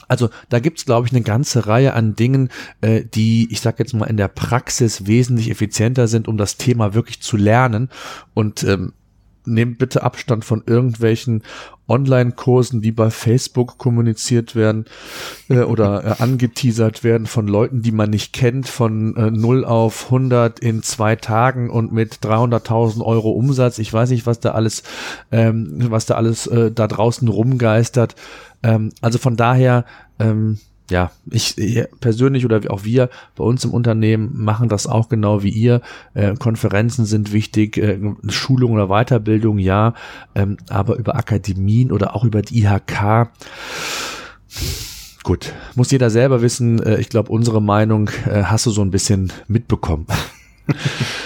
Also da gibt's glaube ich, eine ganze Reihe an Dingen, äh, die, ich sage jetzt mal, in der Praxis wesentlich effizienter sind, um das Thema wirklich zu lernen. Und ähm, nehmt bitte Abstand von irgendwelchen Online-Kursen, die bei Facebook kommuniziert werden äh, oder äh, angeteasert werden von Leuten, die man nicht kennt, von äh, 0 auf 100 in zwei Tagen und mit 300.000 Euro Umsatz. Ich weiß nicht, was da alles, ähm, was da alles äh, da draußen rumgeistert. Ähm, also von daher, ähm, ja, ich persönlich oder auch wir bei uns im Unternehmen machen das auch genau wie ihr. Äh, Konferenzen sind wichtig, äh, Schulung oder Weiterbildung, ja, ähm, aber über Akademien oder auch über die IHK. Gut, muss jeder selber wissen. Äh, ich glaube, unsere Meinung äh, hast du so ein bisschen mitbekommen.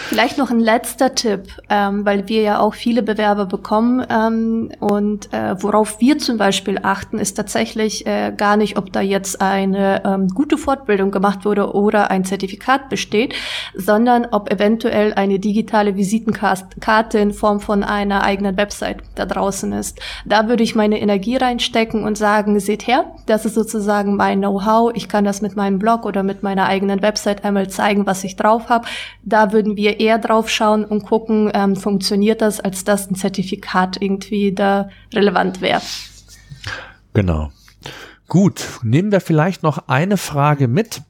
Vielleicht noch ein letzter Tipp, ähm, weil wir ja auch viele Bewerber bekommen ähm, und äh, worauf wir zum Beispiel achten, ist tatsächlich äh, gar nicht, ob da jetzt eine ähm, gute Fortbildung gemacht wurde oder ein Zertifikat besteht, sondern ob eventuell eine digitale Visitenkarte in Form von einer eigenen Website da draußen ist. Da würde ich meine Energie reinstecken und sagen, seht her, das ist sozusagen mein Know-how, ich kann das mit meinem Blog oder mit meiner eigenen Website einmal zeigen, was ich drauf habe da würden wir eher drauf schauen und gucken, ähm, funktioniert das, als dass ein Zertifikat irgendwie da relevant wäre. Genau. Gut, nehmen wir vielleicht noch eine Frage mit.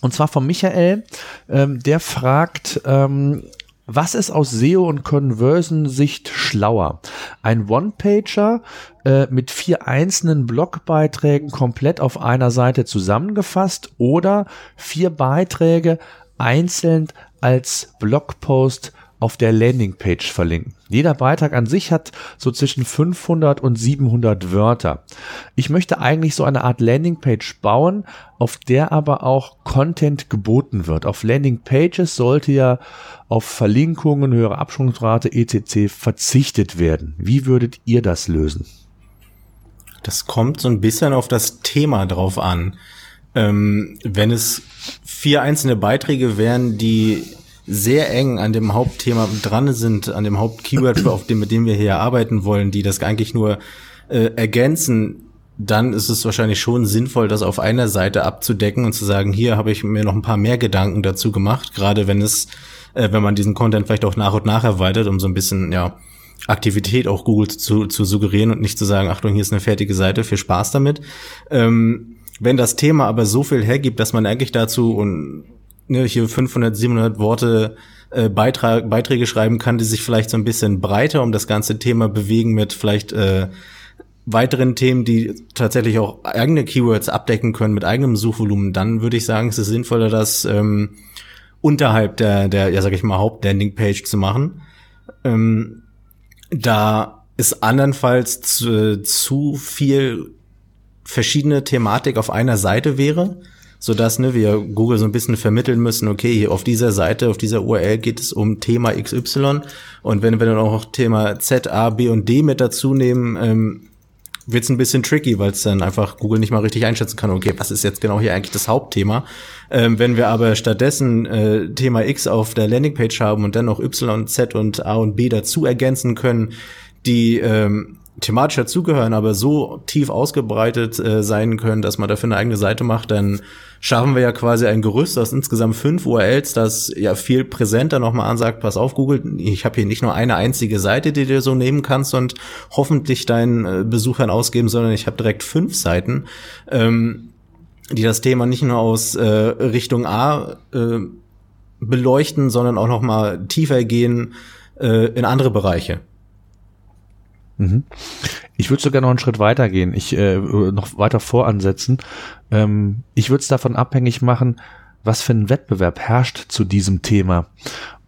Und zwar von Michael, ähm, der fragt, ähm, was ist aus SEO und Conversion-Sicht schlauer? Ein One-Pager äh, mit vier einzelnen Blogbeiträgen komplett auf einer Seite zusammengefasst oder vier Beiträge einzeln als Blogpost auf der Landingpage verlinken. Jeder Beitrag an sich hat so zwischen 500 und 700 Wörter. Ich möchte eigentlich so eine Art Landingpage bauen, auf der aber auch Content geboten wird. Auf Landingpages sollte ja auf Verlinkungen, höhere Absprungsrate etc. verzichtet werden. Wie würdet ihr das lösen? Das kommt so ein bisschen auf das Thema drauf an. Ähm, wenn es vier einzelne Beiträge wären, die sehr eng an dem Hauptthema dran sind, an dem Hauptkeyword, auf dem, mit dem wir hier arbeiten wollen, die das eigentlich nur äh, ergänzen, dann ist es wahrscheinlich schon sinnvoll, das auf einer Seite abzudecken und zu sagen, hier habe ich mir noch ein paar mehr Gedanken dazu gemacht, gerade wenn es, äh, wenn man diesen Content vielleicht auch nach und nach erweitert, um so ein bisschen, ja, Aktivität auch Google zu, zu suggerieren und nicht zu sagen, Achtung, hier ist eine fertige Seite, viel Spaß damit. Ähm, wenn das Thema aber so viel hergibt, dass man eigentlich dazu und ne, hier 500, 700 Worte äh, Beitrag, Beiträge schreiben kann, die sich vielleicht so ein bisschen breiter um das ganze Thema bewegen mit vielleicht äh, weiteren Themen, die tatsächlich auch eigene Keywords abdecken können mit eigenem Suchvolumen, dann würde ich sagen, es ist sinnvoller, das ähm, unterhalb der, der, ja sag ich mal, Hauptlandingpage zu machen. Ähm, da ist andernfalls zu, zu viel verschiedene Thematik auf einer Seite wäre, so dass ne, wir Google so ein bisschen vermitteln müssen, okay, hier auf dieser Seite, auf dieser URL geht es um Thema XY und wenn wir dann auch Thema Z, A, B und D mit dazu nehmen, ähm, wird es ein bisschen tricky, weil es dann einfach Google nicht mal richtig einschätzen kann, okay, was ist jetzt genau hier eigentlich das Hauptthema. Ähm, wenn wir aber stattdessen äh, Thema X auf der Landingpage haben und dann noch Y, Z und A und B dazu ergänzen können, die ähm, thematisch dazugehören, aber so tief ausgebreitet äh, sein können, dass man dafür eine eigene Seite macht, dann schaffen wir ja quasi ein Gerüst aus insgesamt fünf URLs, das ja viel präsenter nochmal ansagt, pass auf Google, ich habe hier nicht nur eine einzige Seite, die du so nehmen kannst und hoffentlich deinen äh, Besuchern ausgeben, sondern ich habe direkt fünf Seiten, ähm, die das Thema nicht nur aus äh, Richtung A äh, beleuchten, sondern auch nochmal tiefer gehen äh, in andere Bereiche. Mhm. Ich würde sogar noch einen Schritt weiter gehen, ich äh, noch weiter voransetzen. Ähm, ich würde es davon abhängig machen, was für ein Wettbewerb herrscht zu diesem Thema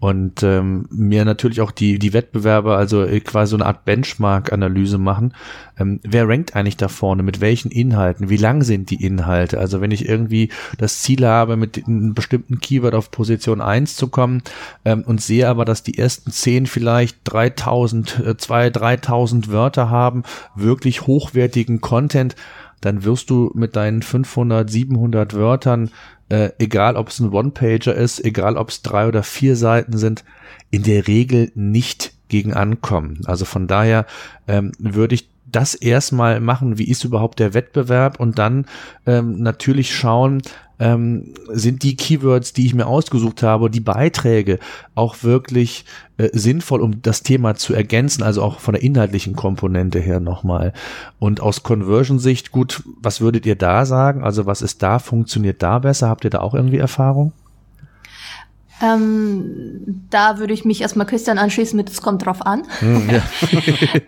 und ähm, mir natürlich auch die, die Wettbewerber, also äh, quasi so eine Art Benchmark-Analyse machen. Ähm, wer rankt eigentlich da vorne? Mit welchen Inhalten? Wie lang sind die Inhalte? Also wenn ich irgendwie das Ziel habe, mit einem bestimmten Keyword auf Position 1 zu kommen ähm, und sehe aber, dass die ersten 10 vielleicht 3000, äh, 2, 3000 Wörter haben, wirklich hochwertigen Content, dann wirst du mit deinen 500, 700 Wörtern äh, egal ob es ein One-Pager ist, egal ob es drei oder vier Seiten sind, in der Regel nicht gegen ankommen. Also von daher ähm, würde ich das erstmal machen, wie ist überhaupt der Wettbewerb und dann ähm, natürlich schauen, ähm, sind die Keywords, die ich mir ausgesucht habe, die Beiträge auch wirklich äh, sinnvoll, um das Thema zu ergänzen, also auch von der inhaltlichen Komponente her nochmal. Und aus Conversion-Sicht, gut, was würdet ihr da sagen? Also was ist da, funktioniert da besser? Habt ihr da auch irgendwie Erfahrung? Ähm, da würde ich mich erstmal Christian anschließen mit, es kommt drauf an, Hm, ja.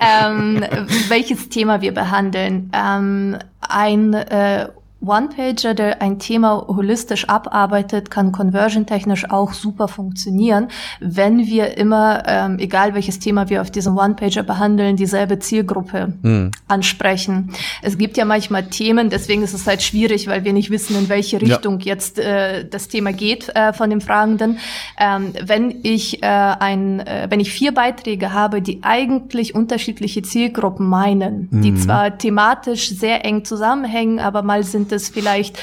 ähm, welches Thema wir behandeln. Ähm, ein äh, One-Pager, der ein Thema holistisch abarbeitet, kann conversion-technisch auch super funktionieren, wenn wir immer, ähm, egal welches Thema wir auf diesem One-Pager behandeln, dieselbe Zielgruppe Hm. ansprechen. Es gibt ja manchmal Themen, deswegen ist es halt schwierig, weil wir nicht wissen, in welche Ja. Richtung jetzt äh, das Thema geht äh, von dem Fragenden. Ähm, wenn ich äh, ein, äh, wenn ich vier Beiträge habe, die eigentlich unterschiedliche Zielgruppen meinen, die zwar thematisch sehr eng zusammenhängen, aber mal sind es vielleicht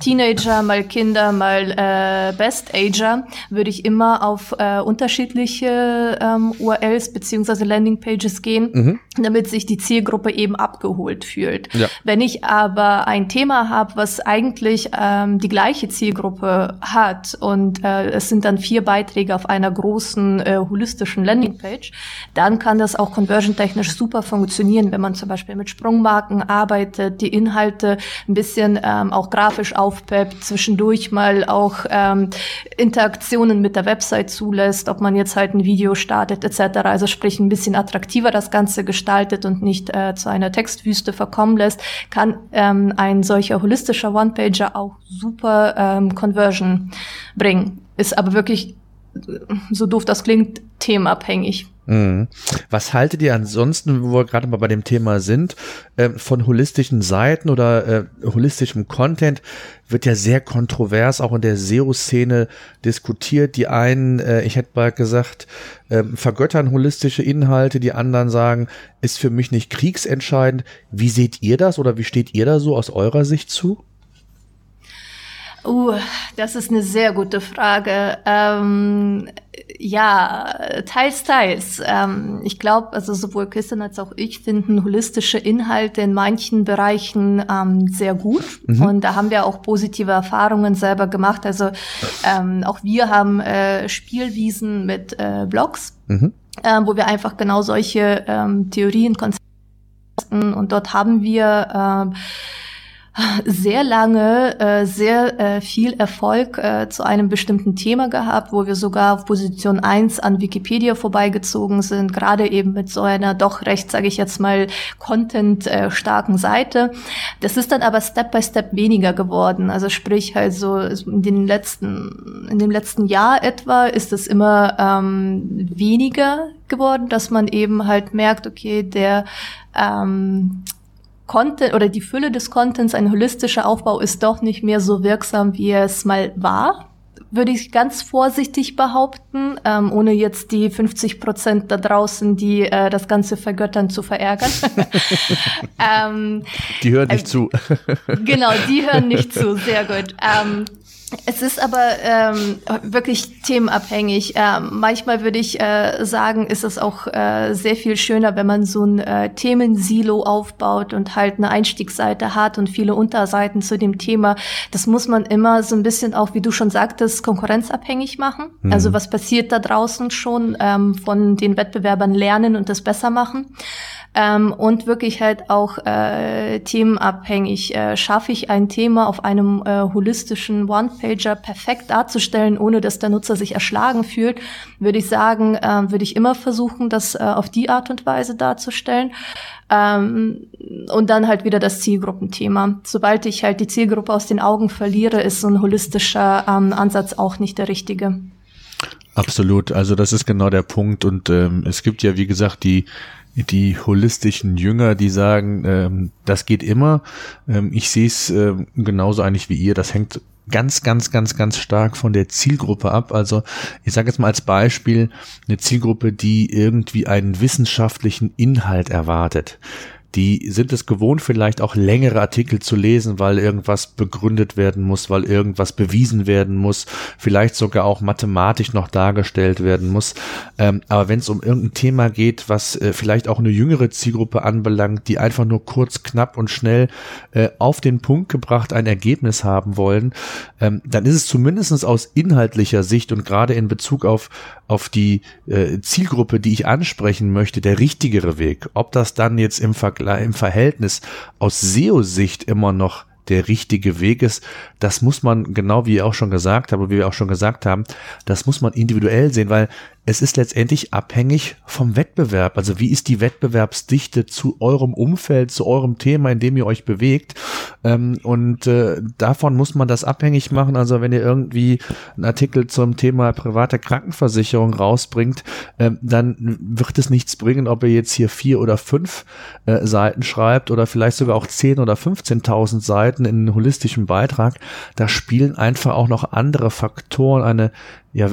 Teenager, mal Kinder, mal äh, Best-Ager, würde ich immer auf äh, unterschiedliche ähm, URLs beziehungsweise Landingpages gehen, damit sich die Zielgruppe eben abgeholt fühlt. Ja. Wenn ich aber ein Thema habe, was eigentlich ähm, die gleiche Zielgruppe hat und äh, es sind dann vier Beiträge auf einer großen äh, holistischen Landingpage, dann kann das auch conversion-technisch super funktionieren, wenn man zum Beispiel mit Sprungmarken arbeitet, die Inhalte ein bisschen ähm, auch grafisch aufpeppt, zwischendurch mal auch ähm, Interaktionen mit der Website zulässt, ob man jetzt halt ein Video startet etc. Also sprich ein bisschen attraktiver das Ganze gestaltet und nicht äh, zu einer Textwüste verkommen lässt, kann ähm, ein solcher holistischer One-Pager auch super ähm, Conversion bringen. Ist aber wirklich, äh, so doof das klingt, themenabhängig. Mhm. Was haltet ihr ansonsten, wo wir gerade mal bei dem Thema sind, äh, von holistischen Seiten oder äh, holistischem Content? Wird ja sehr kontrovers auch in der SEO-Szene diskutiert. Die einen, äh, ich hätte mal gesagt, äh, vergöttern holistische Inhalte, die anderen sagen, ist für mich nicht kriegsentscheidend. Wie seht ihr das oder wie steht ihr da so aus eurer Sicht zu? Uh, das ist eine sehr gute Frage. Ähm, ja, teils, teils. Ähm, ich glaube, also sowohl Christian als auch ich finden holistische Inhalte in manchen Bereichen ähm, sehr gut. Und da haben wir auch positive Erfahrungen selber gemacht. Also ähm, auch wir haben äh, Spielwiesen mit äh, Blogs, Mhm. ähm, wo wir einfach genau solche ähm, Theorien, Konzepte und dort haben wir ähm, sehr lange äh, sehr äh, viel Erfolg äh, zu einem bestimmten Thema gehabt, wo wir sogar auf Position 1 an Wikipedia vorbeigezogen sind, gerade eben mit so einer doch recht, sage ich jetzt mal, content-starken Seite. Das ist dann aber Step by Step weniger geworden. Also sprich halt so in den letzten, in dem letzten Jahr etwa ist es immer ähm, weniger geworden, dass man eben halt merkt, okay, der ähm, Content oder die Fülle des Contents, ein holistischer Aufbau ist doch nicht mehr so wirksam, wie es mal war würde ich ganz vorsichtig behaupten, ähm, ohne jetzt die 50 Prozent da draußen, die äh, das Ganze vergöttern, zu verärgern. ähm, die hören nicht äh, zu. genau, die hören nicht zu. Sehr gut. Ähm, es ist aber ähm, wirklich themenabhängig. Ähm, manchmal würde ich äh, sagen, ist es auch äh, sehr viel schöner, wenn man so ein äh, Themensilo aufbaut und halt eine Einstiegsseite hat und viele Unterseiten zu dem Thema. Das muss man immer so ein bisschen auch, wie du schon sagtest, konkurrenzabhängig machen. Mhm. Also was passiert da draußen schon ähm, von den Wettbewerbern lernen und das besser machen ähm, und wirklich halt auch äh, themenabhängig. Äh, schaffe ich ein Thema auf einem äh, holistischen One-Pager perfekt darzustellen, ohne dass der Nutzer sich erschlagen fühlt, würde ich sagen, äh, würde ich immer versuchen, das äh, auf die Art und Weise darzustellen. Ähm, und dann halt wieder das Zielgruppenthema. Sobald ich halt die Zielgruppe aus den Augen verliere, ist so ein holistischer ähm, Ansatz auch nicht der richtige. Absolut, also das ist genau der Punkt und ähm, es gibt ja wie gesagt die die holistischen Jünger, die sagen, ähm, das geht immer. Ähm, ich sehe es äh, genauso eigentlich wie ihr. Das hängt ganz, ganz, ganz, ganz stark von der Zielgruppe ab. Also ich sage jetzt mal als Beispiel eine Zielgruppe, die irgendwie einen wissenschaftlichen Inhalt erwartet die sind es gewohnt, vielleicht auch längere Artikel zu lesen, weil irgendwas begründet werden muss, weil irgendwas bewiesen werden muss, vielleicht sogar auch mathematisch noch dargestellt werden muss. Ähm, aber wenn es um irgendein Thema geht, was äh, vielleicht auch eine jüngere Zielgruppe anbelangt, die einfach nur kurz, knapp und schnell äh, auf den Punkt gebracht ein Ergebnis haben wollen, ähm, dann ist es zumindestens aus inhaltlicher Sicht und gerade in Bezug auf, auf die äh, Zielgruppe, die ich ansprechen möchte, der richtigere Weg. Ob das dann jetzt im Vergleich im Verhältnis aus SEO-Sicht immer noch der richtige Weg ist, das muss man, genau wie ihr auch schon gesagt habt, wie wir auch schon gesagt haben, das muss man individuell sehen, weil es ist letztendlich abhängig vom Wettbewerb. Also wie ist die Wettbewerbsdichte zu eurem Umfeld, zu eurem Thema, in dem ihr euch bewegt? Ähm, und äh, davon muss man das abhängig machen. Also wenn ihr irgendwie einen Artikel zum Thema private Krankenversicherung rausbringt, äh, dann wird es nichts bringen, ob ihr jetzt hier vier oder fünf äh, Seiten schreibt oder vielleicht sogar auch zehn oder 15.000 Seiten in einem holistischen Beitrag. Da spielen einfach auch noch andere Faktoren eine ja,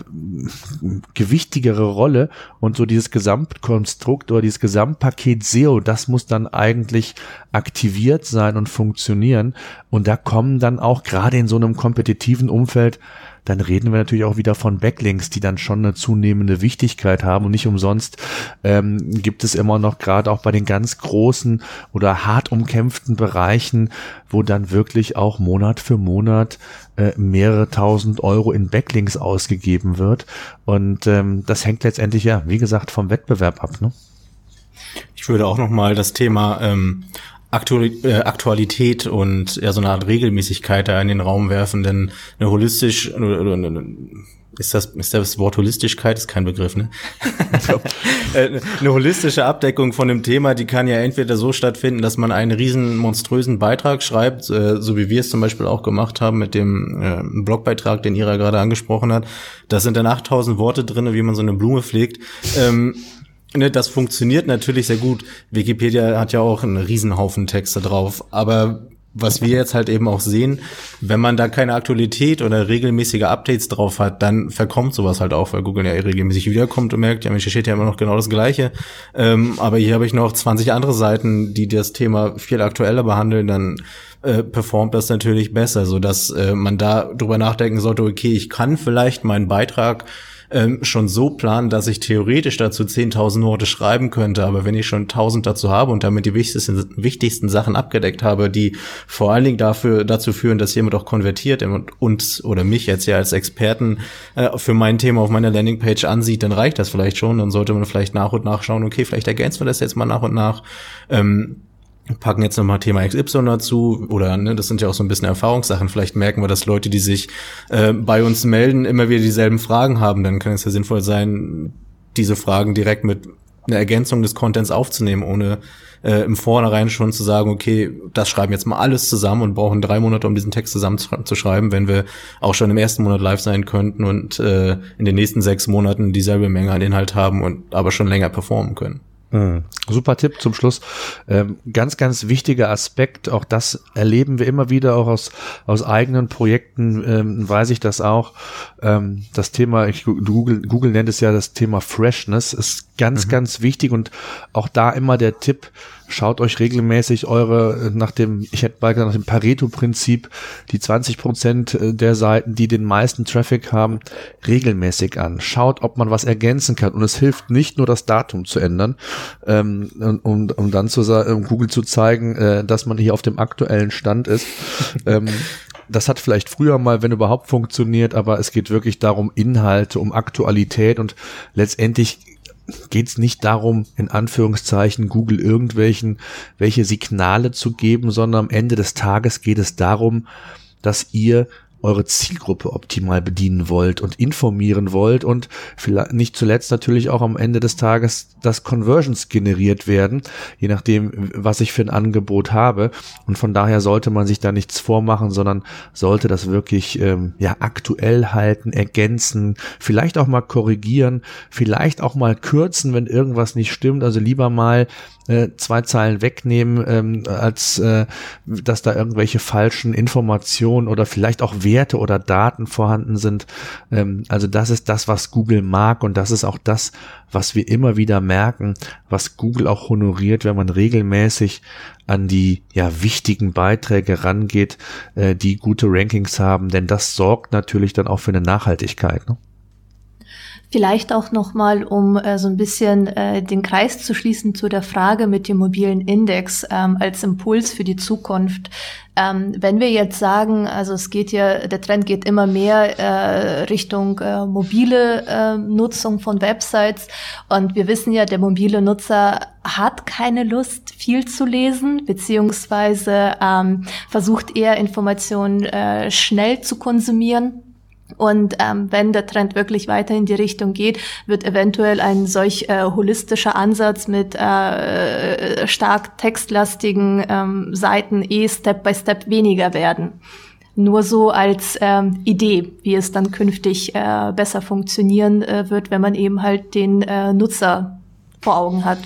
gewichtigere Rolle und so dieses Gesamtkonstrukt oder dieses Gesamtpaket SEO, das muss dann eigentlich aktiviert sein und funktionieren. Und da kommen dann auch gerade in so einem kompetitiven Umfeld dann reden wir natürlich auch wieder von Backlinks, die dann schon eine zunehmende Wichtigkeit haben. Und nicht umsonst ähm, gibt es immer noch gerade auch bei den ganz großen oder hart umkämpften Bereichen, wo dann wirklich auch Monat für Monat äh, mehrere tausend Euro in Backlinks ausgegeben wird. Und ähm, das hängt letztendlich ja, wie gesagt, vom Wettbewerb ab. Ne? Ich würde auch noch mal das Thema ähm, äh, Aktualität und ja so eine Art Regelmäßigkeit da in den Raum werfen, denn eine holistisch ist das ist das Wort Holistischkeit ist kein Begriff, ne? Äh, eine holistische Abdeckung von dem Thema, die kann ja entweder so stattfinden, dass man einen riesen monströsen Beitrag schreibt, äh, so wie wir es zum Beispiel auch gemacht haben mit dem Blogbeitrag, den Ira gerade angesprochen hat. Da sind dann 8000 Worte drinne, wie man so eine Blume pflegt. Ne, das funktioniert natürlich sehr gut. Wikipedia hat ja auch einen Riesenhaufen Texte drauf, aber was wir jetzt halt eben auch sehen, wenn man da keine Aktualität oder regelmäßige Updates drauf hat, dann verkommt sowas halt auch, weil Google ja regelmäßig wiederkommt und merkt, ja, hier steht ja immer noch genau das Gleiche. Ähm, aber hier habe ich noch 20 andere Seiten, die das Thema viel aktueller behandeln, dann äh, performt das natürlich besser, so dass äh, man da drüber nachdenken sollte, okay, ich kann vielleicht meinen Beitrag ähm, schon so planen, dass ich theoretisch dazu 10.000 Worte schreiben könnte. Aber wenn ich schon 1.000 dazu habe und damit die wichtigsten, wichtigsten Sachen abgedeckt habe, die vor allen Dingen dafür, dazu führen, dass jemand auch konvertiert und uns oder mich jetzt ja als Experten äh, für mein Thema auf meiner Landingpage ansieht, dann reicht das vielleicht schon. Dann sollte man vielleicht nach und nach schauen, okay, vielleicht ergänzen wir das jetzt mal nach und nach. Ähm, packen jetzt nochmal Thema XY dazu oder ne, das sind ja auch so ein bisschen Erfahrungssachen. Vielleicht merken wir, dass Leute, die sich äh, bei uns melden, immer wieder dieselben Fragen haben. Dann kann es ja sinnvoll sein, diese Fragen direkt mit einer Ergänzung des Contents aufzunehmen, ohne äh, im Vornherein schon zu sagen, okay, das schreiben jetzt mal alles zusammen und brauchen drei Monate, um diesen Text zusammen zu schreiben, wenn wir auch schon im ersten Monat live sein könnten und äh, in den nächsten sechs Monaten dieselbe Menge an Inhalt haben und aber schon länger performen können. Mhm. Super Tipp zum Schluss. Ähm, ganz, ganz wichtiger Aspekt. Auch das erleben wir immer wieder, auch aus, aus eigenen Projekten ähm, weiß ich das auch. Ähm, das Thema, ich, Google, Google nennt es ja das Thema Freshness, ist ganz, mhm. ganz wichtig und auch da immer der Tipp, schaut euch regelmäßig eure, nach dem, ich hätte mal gesagt, nach dem Pareto-Prinzip, die 20 Prozent äh, der Seiten, die den meisten Traffic haben, regelmäßig an. Schaut, ob man was ergänzen kann. Und es hilft nicht nur, das Datum zu ändern, ähm, um, um dann zu um Google zu zeigen, äh, dass man hier auf dem aktuellen Stand ist. ähm, das hat vielleicht früher mal, wenn überhaupt, funktioniert, aber es geht wirklich darum, Inhalte, um Aktualität und letztendlich geht es nicht darum, in Anführungszeichen Google irgendwelchen welche Signale zu geben, sondern am Ende des Tages geht es darum, dass ihr eure Zielgruppe optimal bedienen wollt und informieren wollt und vielleicht nicht zuletzt natürlich auch am Ende des Tages, dass Conversions generiert werden, je nachdem, was ich für ein Angebot habe. Und von daher sollte man sich da nichts vormachen, sondern sollte das wirklich ähm, ja aktuell halten, ergänzen, vielleicht auch mal korrigieren, vielleicht auch mal kürzen, wenn irgendwas nicht stimmt. Also lieber mal äh, zwei Zeilen wegnehmen, ähm, als äh, dass da irgendwelche falschen Informationen oder vielleicht auch Werte oder Daten vorhanden sind. Ähm, also das ist das, was Google mag und das ist auch das, was wir immer wieder merken, was Google auch honoriert, wenn man regelmäßig an die ja wichtigen Beiträge rangeht, äh, die gute Rankings haben, denn das sorgt natürlich dann auch für eine Nachhaltigkeit. Ne? Vielleicht auch nochmal, um äh, so ein bisschen äh, den Kreis zu schließen zu der Frage mit dem mobilen Index ähm, als Impuls für die Zukunft. Ähm, wenn wir jetzt sagen, also es geht ja, der Trend geht immer mehr äh, Richtung äh, mobile äh, Nutzung von Websites und wir wissen ja, der mobile Nutzer hat keine Lust, viel zu lesen, beziehungsweise ähm, versucht eher Informationen äh, schnell zu konsumieren. Und ähm, wenn der Trend wirklich weiter in die Richtung geht, wird eventuell ein solch äh, holistischer Ansatz mit äh, stark textlastigen ähm, Seiten eh Step by Step weniger werden. Nur so als ähm, Idee, wie es dann künftig äh, besser funktionieren äh, wird, wenn man eben halt den äh, Nutzer vor Augen hat.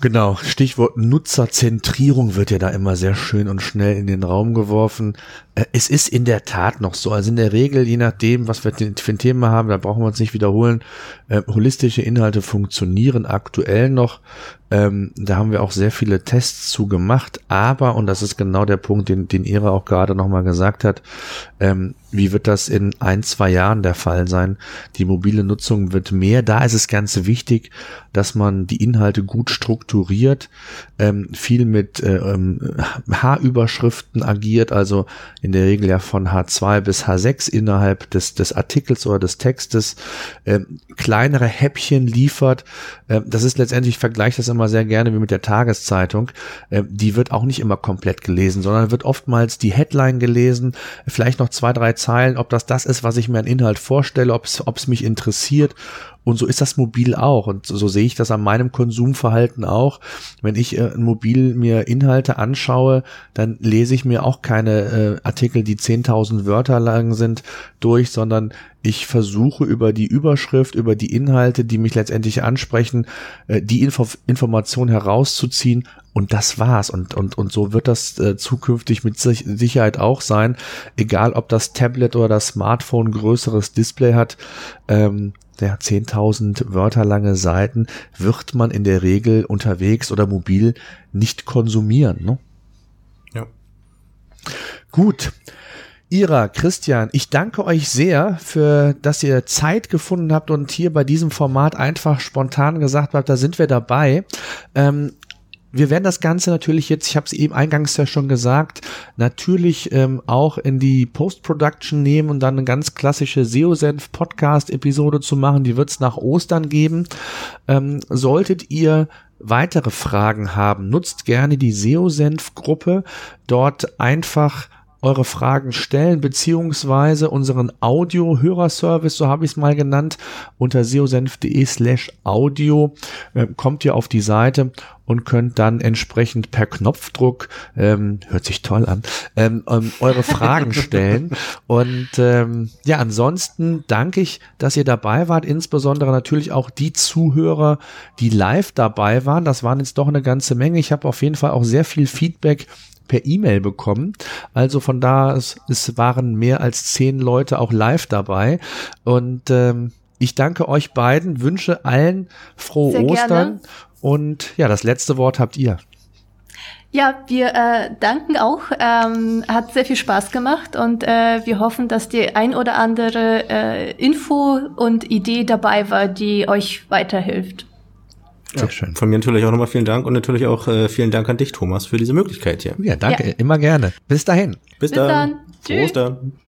Genau, Stichwort Nutzerzentrierung wird ja da immer sehr schön und schnell in den Raum geworfen. Äh, es ist in der Tat noch so. Also in der Regel, je nachdem, was wir für ein Thema haben, da brauchen wir uns nicht wiederholen, äh, holistische Inhalte funktionieren aktuell noch. Ähm, da haben wir auch sehr viele Tests zu gemacht. Aber, und das ist genau der Punkt, den, den Ira auch gerade nochmal gesagt hat, ähm, wie wird das in ein, zwei Jahren der Fall sein? Die mobile Nutzung wird mehr. Da ist es ganz wichtig, dass man die Inhalte gut strukturiert, ähm, viel mit äh, ähm, agiert, also in der Regel ja von H2 bis H6 innerhalb des, des Artikels oder des Textes ähm, kleinere Häppchen liefert. Ähm, das ist letztendlich, ich vergleiche das immer sehr gerne wie mit der Tageszeitung. Ähm, die wird auch nicht immer komplett gelesen, sondern wird oftmals die Headline gelesen, vielleicht noch zwei, drei Zeilen, ob das das ist, was ich mir an Inhalt vorstelle, ob es mich interessiert und so ist das mobil auch. Und so sehe ich das an meinem Konsumverhalten auch. Wenn ich äh, mobil mir Inhalte anschaue, dann lese ich mir auch keine äh, Artikel, die 10.000 Wörter lang sind, durch, sondern ich versuche über die Überschrift, über die Inhalte, die mich letztendlich ansprechen, äh, die Info Information herauszuziehen. Und das war's. Und, und, und so wird das äh, zukünftig mit Sicherheit auch sein. Egal, ob das Tablet oder das Smartphone größeres Display hat. Ähm, der 10.000 Wörter lange Seiten wird man in der Regel unterwegs oder mobil nicht konsumieren. Ne? Ja. Gut. Ira, Christian, ich danke euch sehr für, dass ihr Zeit gefunden habt und hier bei diesem Format einfach spontan gesagt habt, da sind wir dabei. Ähm, wir werden das Ganze natürlich jetzt, ich habe es eben eingangs ja schon gesagt, natürlich ähm, auch in die Post-Production nehmen und dann eine ganz klassische SEO-Senf-Podcast-Episode zu machen. Die wird es nach Ostern geben. Ähm, solltet ihr weitere Fragen haben, nutzt gerne die SEO-Senf-Gruppe. Dort einfach eure Fragen stellen, beziehungsweise unseren Audio-Hörerservice, so habe ich es mal genannt, unter seosenf.de slash audio äh, kommt ihr auf die Seite und könnt dann entsprechend per Knopfdruck, ähm, hört sich toll an, ähm, ähm, eure Fragen stellen. Und ähm, ja, ansonsten danke ich, dass ihr dabei wart, insbesondere natürlich auch die Zuhörer, die live dabei waren. Das waren jetzt doch eine ganze Menge. Ich habe auf jeden Fall auch sehr viel Feedback per E-Mail bekommen. Also von da, es, es waren mehr als zehn Leute auch live dabei. Und ähm, ich danke euch beiden, wünsche allen frohe Sehr Ostern. gerne. Und ja, das letzte Wort habt ihr. Ja, wir äh, danken auch. Ähm, hat sehr viel Spaß gemacht und äh, wir hoffen, dass die ein oder andere äh, Info und Idee dabei war, die euch weiterhilft. Sehr schön. Von mir natürlich auch nochmal vielen Dank und natürlich auch äh, vielen Dank an dich, Thomas, für diese Möglichkeit hier. Ja, danke, Ja. immer gerne. Bis dahin. Bis, Bis dann. Frohe Tschüss. Ostern.